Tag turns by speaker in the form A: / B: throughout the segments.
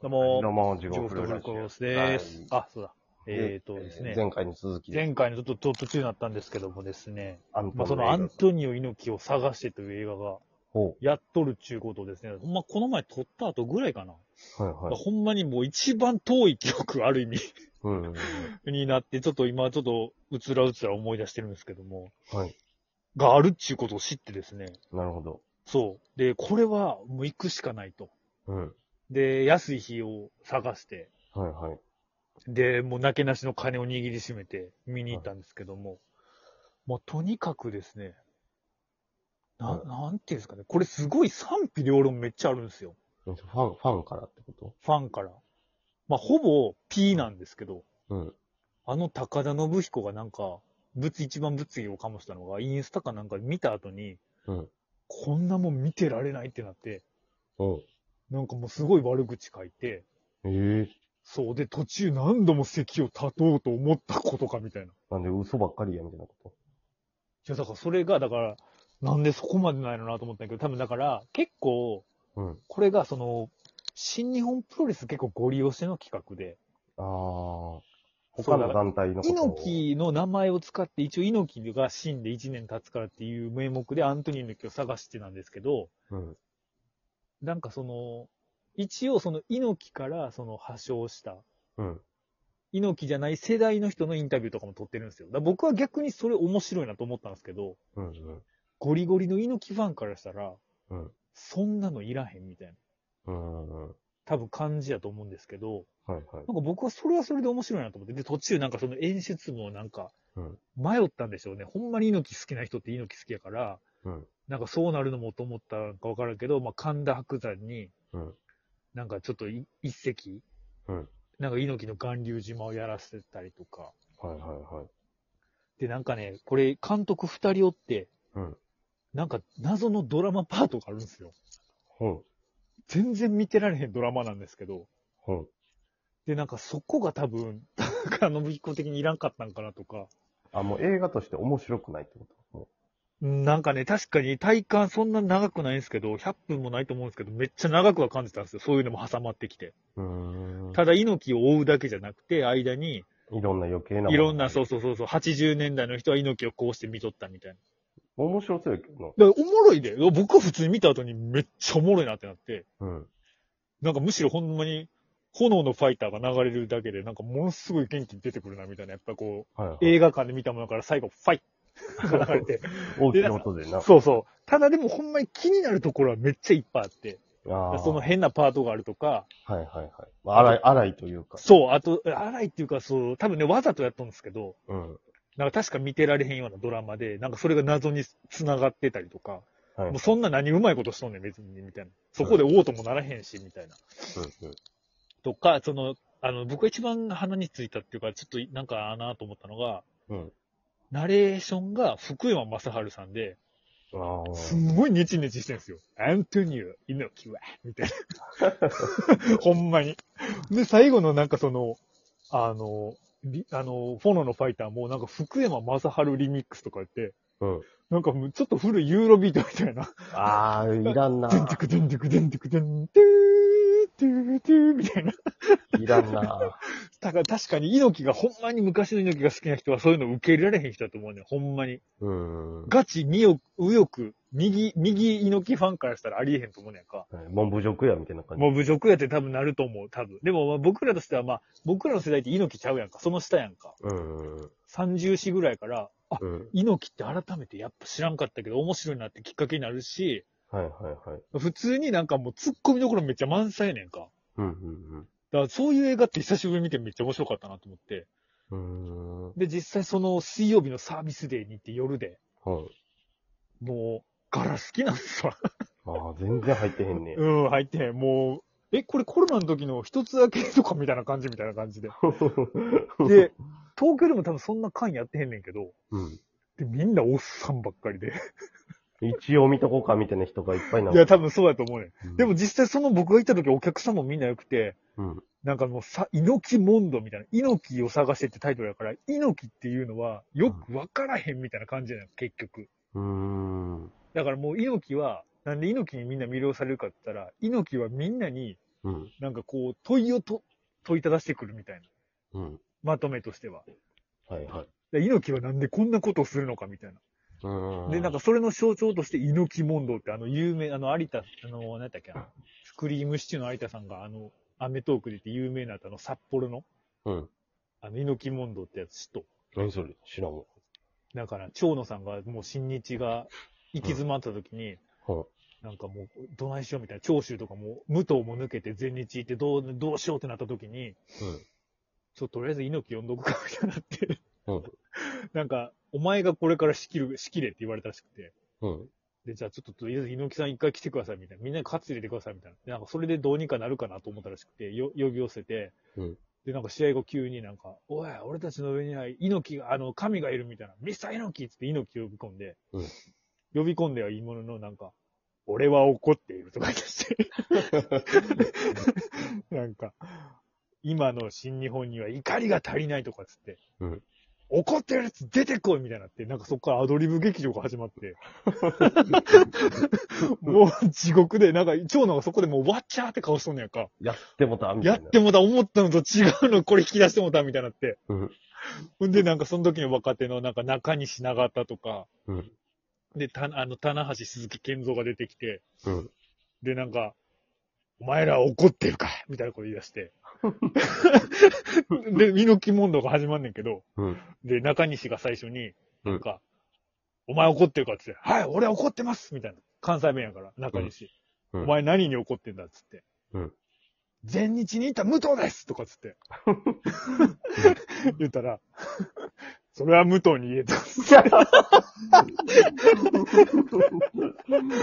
A: どうも
B: どうも、地獄
A: フルコース
B: は
A: です。
B: い
A: あ、そうだ。えっ、とですね。
B: 前回の続きで。
A: 前回のちょっと途中になったんですけどもですね、
B: アン
A: まあ、そのアントニオ猪木を探してという映画が
B: ほ
A: やっとるっちゅうことをですね、ほんまこの前撮った後ぐらいかな。
B: う。はいはい。
A: ほんまにもう一番遠い記憶ある意味
B: うんうんうん。
A: になって、ちょっと今ちょっとうつらうつら思い出してるんですけども、
B: はい。
A: があるっちゅうことを知ってですね、
B: なるほど。
A: そう。で、これはもう行くしかないと。
B: うん。
A: で、安い日を探して、
B: はいはい。
A: で、もうなけなしの金を握りしめて見に行ったんですけども、もうとにかくですね、な、
B: はい
A: なんていうんですかね、これすごい賛否両論めっちゃあるんですよ。
B: ファン、ファンからってこ
A: ファンから。まあ、ほぼ P なんですけど、
B: とうん。
A: あの高田信彦がなんか、物、一番物議を醸したのが、インスタかなんか見た後に、
B: うん。
A: こんなもん見てられないってなって、
B: お
A: なんかもうすごい悪口書いて、
B: ええ
A: そうで途中何度も席を立とうと思ったことかみたいな。
B: なんで嘘ばっかりや、みたいなこ
A: いや、だからそれが、だから、なんでそこまでないのなと思ったんだけど、多分だから、結構、
B: とうん。
A: これがその、新日本プロレス結構ご利用しての企画で、
B: ああ。他の団体のことを
A: 猪木の名前を使って、一応猪木が死んで1年経つからっていう名目でアントニオ猪木を探してなんですけど、
B: うん。
A: なんかその、一応その猪木からその発症した、
B: うん。
A: 猪木じゃない世代の人のインタビューとかも撮ってるんですよ。だから僕は逆にそれ面白いなと思ったんですけど、
B: うん。うん。
A: ゴリゴリの猪木ファンからしたら、
B: うん。
A: そんなのいらへんみたいな。
B: うん。うん。
A: 多分感じやと思うんですけど、
B: はいはい。
A: なんか僕はそれはそれで面白いなと思って、で、途中なんかその演出もなんか
B: うん。
A: 迷ったんでしょうね。ほんまに猪木好きな人って猪木好きやから、
B: うん。
A: なんかそうなるのもと思ったのかわからんけど、まあ神田伯山に、
B: うん。
A: なんかちょっとい一席、
B: うん。
A: なんか猪木の巌流島をやらせてたりとか。
B: はいはいはい。
A: で、なんかね、これ監督二人おって、
B: うん。
A: なんか謎のドラマパートがあるんですよ。
B: ほん。
A: 全然見てられへんドラマなんですけど、
B: ほん。
A: で、なんかそこが多分、あの、一個的にいらんかったんかなとか、
B: あ、もう映画として面白くないってこと？も
A: なんかね、確かに体感そんな長くないんですけど、100分もないと思うんですけど、めっちゃ長くは感じたんですよ。そういうのも挟まってきて。ただ、猪木を追うだけじゃなくて、間に、
B: いろんな余計な。
A: いろんな、そうそうそうそう、80年代の人は猪木をこうして見とったみたい
B: 面白そうやけどな。
A: な。だからおもろいで。僕は普通に見た後にめっちゃおもろいなってなって、
B: うん。
A: なんかむしろほんまに、炎のファイターが流れるだけで、なんかものすごい元気に出てくるな、みたいな。やっぱこ
B: はい、は
A: う、
B: い。
A: 映画館で見たものから最後、ファイ。
B: 大きな音でな。
A: そうそう。ただでもほんまに気になるところはめっちゃいっぱいあって。その変なパートがあるとか、
B: はいはいはい。まあ、荒い、荒いというか。
A: そう、あと、荒いっていうか、そう、多分ね、わざとやったんですけど、
B: うん。
A: なんか確か見てられへんようなドラマで、なんかそれが謎に繋がってたりとか、
B: はい。
A: もうそんな何うまいことしとんねん、別に、みたいな。そこで王ともならへんし、みたいな。
B: うんうん。
A: とか、その、あの、僕が一番鼻についたっていうか、ちょっとなんかあなと思ったのが、
B: うん。
A: ナレーションが福山雅治さんで。すんごいネチネチしてるんですよ。アントニオ、猪木は、みたいな。ほんまに。で、最後のなんかその、あの、リあの、フォノのファイターもなんか福山雅治リミックスとか言って、
B: うん。
A: なんかもうちょっと古いユーロビートみたいな。
B: ああ、いらんな。
A: デンテクデンテクデンテクデン、トゥー、トゥー、みたいな。
B: いらんな。
A: だから確かに猪木がほんまに昔の猪木が好きな人はそういうの受け入れられへん人だと思うねん。ほんまに。
B: うん。
A: ガチ、右翼、右翼、右、右猪木ファンからしたらありえへんと思うねんか。
B: もう侮辱や、みたいな感じ。
A: もう侮辱やって多分なると思う、多分。でもまあ僕らとしてはまあ、僕らの世代って猪木ちゃうやんか。その下やんか。
B: うん。
A: 30歳ぐらいから、あ、
B: うん。
A: 猪木って改めてやっぱ知らんかったけど面白いなってきっかけになるし、
B: はいはいはい。
A: 普通になんかもう突っ込みどころめっちゃ満載やねんか。
B: うんうん
A: だからそういう映画って久しぶりに見てめっちゃ面白かったなと思って。
B: うん。うーん。
A: で、実際その水曜日のサービスデーに行って夜で、
B: はい。
A: もう、ガラス好きなんですわ。
B: ああ、全然入ってへんね。
A: うん、入ってへん。もう、え、これコロナの時の一つだけとかみたいな感じみたいな感じで。で、東京でも多分そんな館やってへんねんけど、
B: うん。
A: で、みんなおっさんばっかりで。
B: 一応見とこうかみたいな人がいっぱいなの
A: いや、多分そうやと思うねん。
B: うん
A: でも、実際その僕が行った時お客さんもみんな良くて、
B: うん。
A: なんかもうさ、猪木モンドみたいな、猪木を探してってタイトルだから、猪木っていうのはよくわからへんみたいな感じなの、結局。
B: うーん。
A: だからもう猪木は、なんで猪木にみんな魅了されるかって言ったら、猪木はみんなに、
B: ううん。
A: なんかこう、問いをと問いただしてくるみたいな。
B: うん。
A: まとめとしては。
B: はいはい。
A: で猪木はなんでこんなことをするのかみたいな。
B: うん。
A: で、なんかそれの象徴として猪木問答ってあの有名、あの有田、あの、何だっけな、クリームシチューの有田さんがあの、アメトークで言って有名なあの札幌の、
B: うん。
A: あの猪木問答ってやつ知っと。
B: 何それ？知らんわ。
A: だから、長野さんがもう新日が行き詰まった時に、
B: は
A: なんかもう、どないしようみたいな、長州とかも、武藤も抜けて全日行ってどう、どうしようってなった時に、ちょっととりあえず猪木呼んどくかみたいになって、
B: うん。
A: なんか、お前がこれから仕切る、仕切れって言われたらしくて、
B: うん。うん。
A: で、じゃあちょっととりあえず猪木さん一回来てくださいみたいな。みんなに勝つ入れてくださいみたいな。で、なんかそれでどうにかなるかなと思ったらしくて、よ呼び寄せて、
B: うん
A: で、なんか試合後急になんか、おい、俺たちの上には猪木が、あの、神がいるみたいな。ミスター猪木っつって猪木呼び込んで、
B: うん
A: 呼び込んではいいものの、なんか、俺は怒っているとか言い出して。なんか、今の新日本には怒りが足りないとかっつって、
B: うん
A: 怒ってるやつ出てこいみたいになって、なんかそこからアドリブ劇場が始まって、もう地獄で、なんか長野がそこでもうわっちゃーって顔しとんねやんか。
B: やってもたみたいな。
A: やってもた、思ったのと違うのこれ引き出してもたみたいになって。
B: うん。
A: ほんで、なんかその時の若手のなんか中西長田とか、
B: うん。
A: で、た、あの、棚橋鈴木健三が出てきて、
B: うん。
A: で、なんか、お前ら怒ってるかみたいなこと言い出して。で、猪木問答が始まんねんけど、
B: うん。
A: で、中西が最初に、なんか、お前怒ってるかって言って、はい、俺は怒ってますみたいな。関西弁やから、中西。
B: うん
A: お前何に怒ってんだっつって。
B: うん
A: 全日にいた武藤ですとかっつって。言ったら、それは武藤に言えた。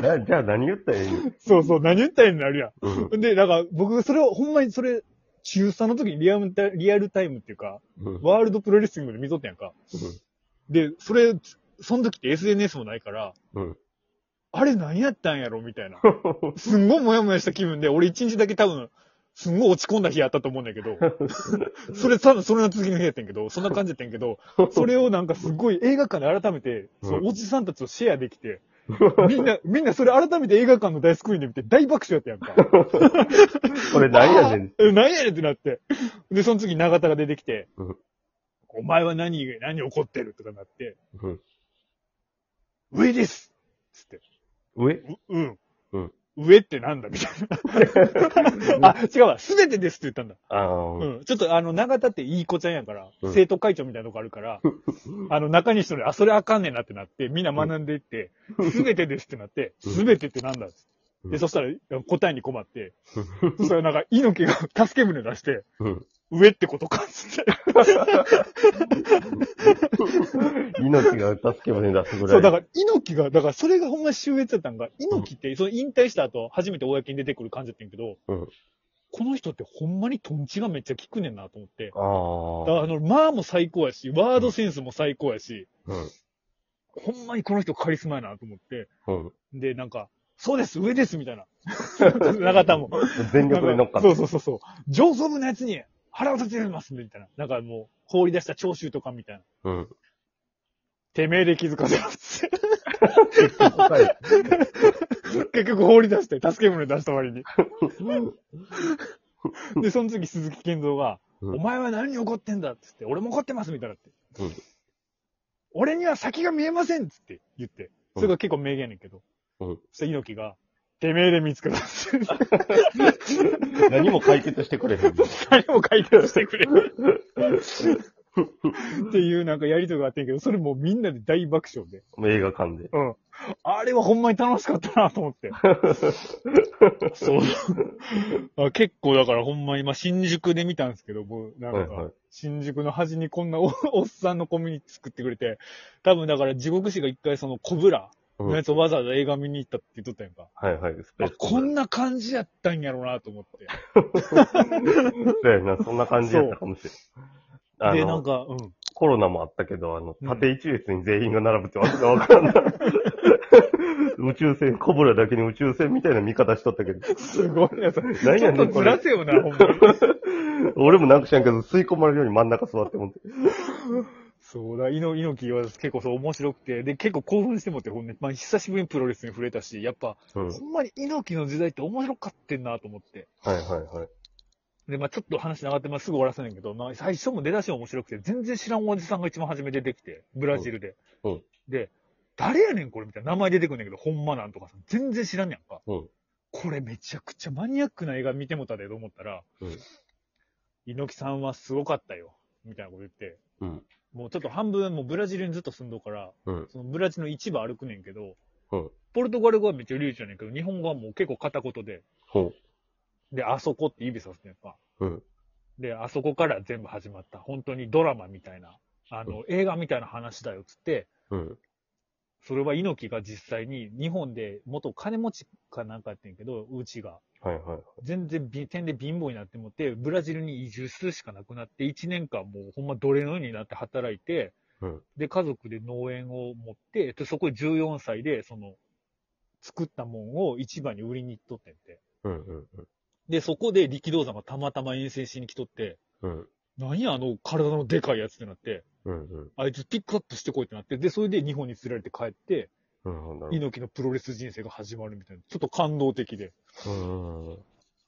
B: なじゃあ何言ったらいいの？
A: そうそう、何言ったらいいのなるや
B: うん。
A: ん。で、なんか僕、それを、ほんまにそれ、中3の時にリアルタリアルタイムっていうか、
B: うん。
A: ワールドプロレスリングで見とったやんか。で、それ、その時って SNS もないから、
B: うん。
A: あれ何やったんやろみたいな。すんごいモヤモヤした気分で、俺一日だけ多分、すんごい落ち込んだ日やったと思うんだけど、それ多分それの次の日やったんやけど、そんな感じやったんやけど、それをなんかすごい映画館で改めて、
B: うん
A: そのおじさんたちとシェアできて、みんな、みんなそれ改めて映画館の大スクリーンで見て大爆笑やったやんか。
B: これ何やねん。
A: え何やねんってなって。で、その次永田が出てきて、
B: うん
A: お前は何、何怒ってるとかなって、
B: うん。
A: 上ですつって。
B: 上？
A: ううん。
B: うん
A: 上ってなんだみたいな。あ、違うわ。すべてですって言ったんだ。
B: ああ、
A: うん。ちょっとあの、長田っていい子ちゃんやから、
B: うん
A: 生徒会長みたいなとこあるから、あの、中西とで、あ、それあかんねんなってなって、みんな学んでいって、すべてですってなって、
B: うん
A: すべてってなんだっつって
B: うん
A: で、そしたら答えに困って、そしたらなんか、猪木が助け舟出して、
B: うん。
A: 上ってことかっつって。
B: 命が助け舟出すぐらい。
A: そう、だから、猪木が、だから、それがほんま秀逸だったんが、猪木って、その引退した後、初めて公に出てくる感じだったんやけど、
B: うん
A: この人ってほんまにトンチがめっちゃ効くねんなと思って。
B: ああ。
A: だからあの、まあも最高やし、ワードセンスも最高やし、
B: うん。
A: ほんまにこの人カリスマやなと思って。
B: うん。
A: で、なんか、そうです、上です、みたいな。長田も。
B: 全力で乗っかっ
A: そう
B: た。
A: そうそうそう。上層部のやつに腹を立てます、みたいな。なんかもう、放り出した聴衆とかみたいな。
B: うん。
A: てめえで気づかせます。
B: はい
A: 結局放り出して、助け舟出した割に。で、その次鈴木健三が、
B: うん
A: お前は何に怒ってんだっつって、俺も怒ってますみたいなって。
B: うん
A: 俺には先が見えませんっつって言って。それが結構名言やねんけど。
B: うん
A: そしたら猪木が、てめえで見つけた。
B: 何も解決してくれへん。
A: 何も解決してくれる。っていうなんかやりとりがあってんけど、それもうみんなで大爆笑で。
B: 映画館で。
A: うん。あれはほんまに楽しかったなと思って。そう。あ結構だからほんまに、まあ、新宿で見たんですけど、もうなんか、
B: はいはい
A: 新宿の端にこんなお おっさんのコミュニティ作ってくれて、多分だから地獄師が一回そのコブラ
B: うん
A: のやつをわざわざ映画見に行ったって言っとったやんか。
B: はいはい。スペー
A: あ
B: ス、
A: こんな感じやったんやろうなと思って。
B: そうやな、そんな感じやったかもしれん。あ
A: で、なん
B: の、
A: か、うん。
B: コロナもあったけど、あの、
A: うん
B: 縦一列に全員が並ぶってわけがわからんない。宇宙船、コブラだけに宇宙船みたいな見方しとったけど。
A: すごいな、それ。
B: 何やねん
A: ちょっとずらせよな、ほんまに。
B: 俺もなんか知らんけど、吸い込まれるように真ん中座って思って。
A: そうだ、猪猪木は結構そう面白くて、で、結構興奮してもって、ほんね、まあ、久しぶりにプロレスに触れたし、やっぱ、
B: うん。
A: ほんまに猪木の時代って面白かってんなと思って。
B: はいはいはい。
A: で、まあちょっと話長ってますぐ終わらせないけど、まあ最初も出だしも面白くて、全然知らんおじさんが一番初め出てきて、ブラジルで。
B: うんうん
A: で、誰やねんこれみたいな名前出てくるんだけど、ほんまなんとかさ、全然知らんやんか。
B: うん
A: これめちゃくちゃマニアックな映画見てもたでと思ったら、
B: うん
A: 猪木さんはすごかったよ。みたいなこと言って、
B: うん。
A: もうちょっと半分もうブラジルにずっと住んどうから、
B: うん。
A: そのブラジルの市場歩くねんけど、
B: うん。
A: ポルトガル語はめっちゃ流暢やねんけど、日本語はもう結構片言で、
B: ほ
A: で、あそこって指さすねんか。
B: う。うん。
A: で、あそこから全部始まった。本当にドラマみたいな、あの、映画みたいな話だよっつって、
B: うん。
A: それは猪木が実際に日本で元金持ちかなんかやってんけど、うちが。
B: はいはい。
A: 全然び点で貧乏になってもって、ブラジルに移住するしかなくなって、1年間もうほんま奴隷のようになって働いて、
B: うん。
A: で、家族で農園を持って、でそこで14歳で、その、作ったもんを市場に売りに行っとってんて。
B: うんうん
A: で、そこで力道山がたまたま遠征しに来とって、
B: うん。
A: 何やあの体のでかいやつってなって、
B: うんうん。
A: あいつピックアップしてこいってなって、で、それで日本に連れられて帰って。猪木のプロレス人生が始まるみたいな、ちょっと感動的で。
B: うんうん。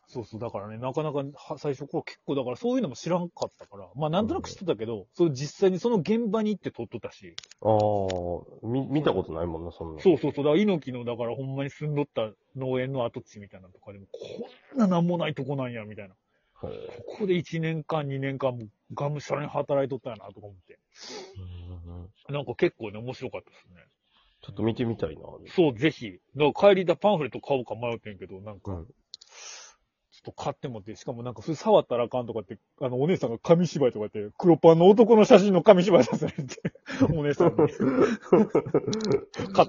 A: そうそう、だからね、なかなかは最初頃結構、だからそういうのも知らんかったから、まあなんとなく知ってたけど、それ実際にその現場に行って撮っとったし、
B: ああ、み、見たことないもんな、そんな。
A: そうそうそう、だから猪木の、だからほんまに住んどった農園の跡地みたいなのとかでも、こんななんもないとこなんや、みたいな。
B: はい。
A: ここで1年間、2年間もがむしゃらに働いとったんやな、とか思って。
B: うんうん
A: なんか結構ね、面白かったですね。
B: ちょっと見てみたいな。
A: そう、ぜひ。だから帰りだパンフレット買おうか迷ってんけど、なんか、
B: うん
A: ちょっと買ってもって、しかもなんか、それ触ったらあかんとかって、あの、お姉さんが紙芝居とかって、黒パンの男の写真の紙芝居させられて、お姉さんに。買って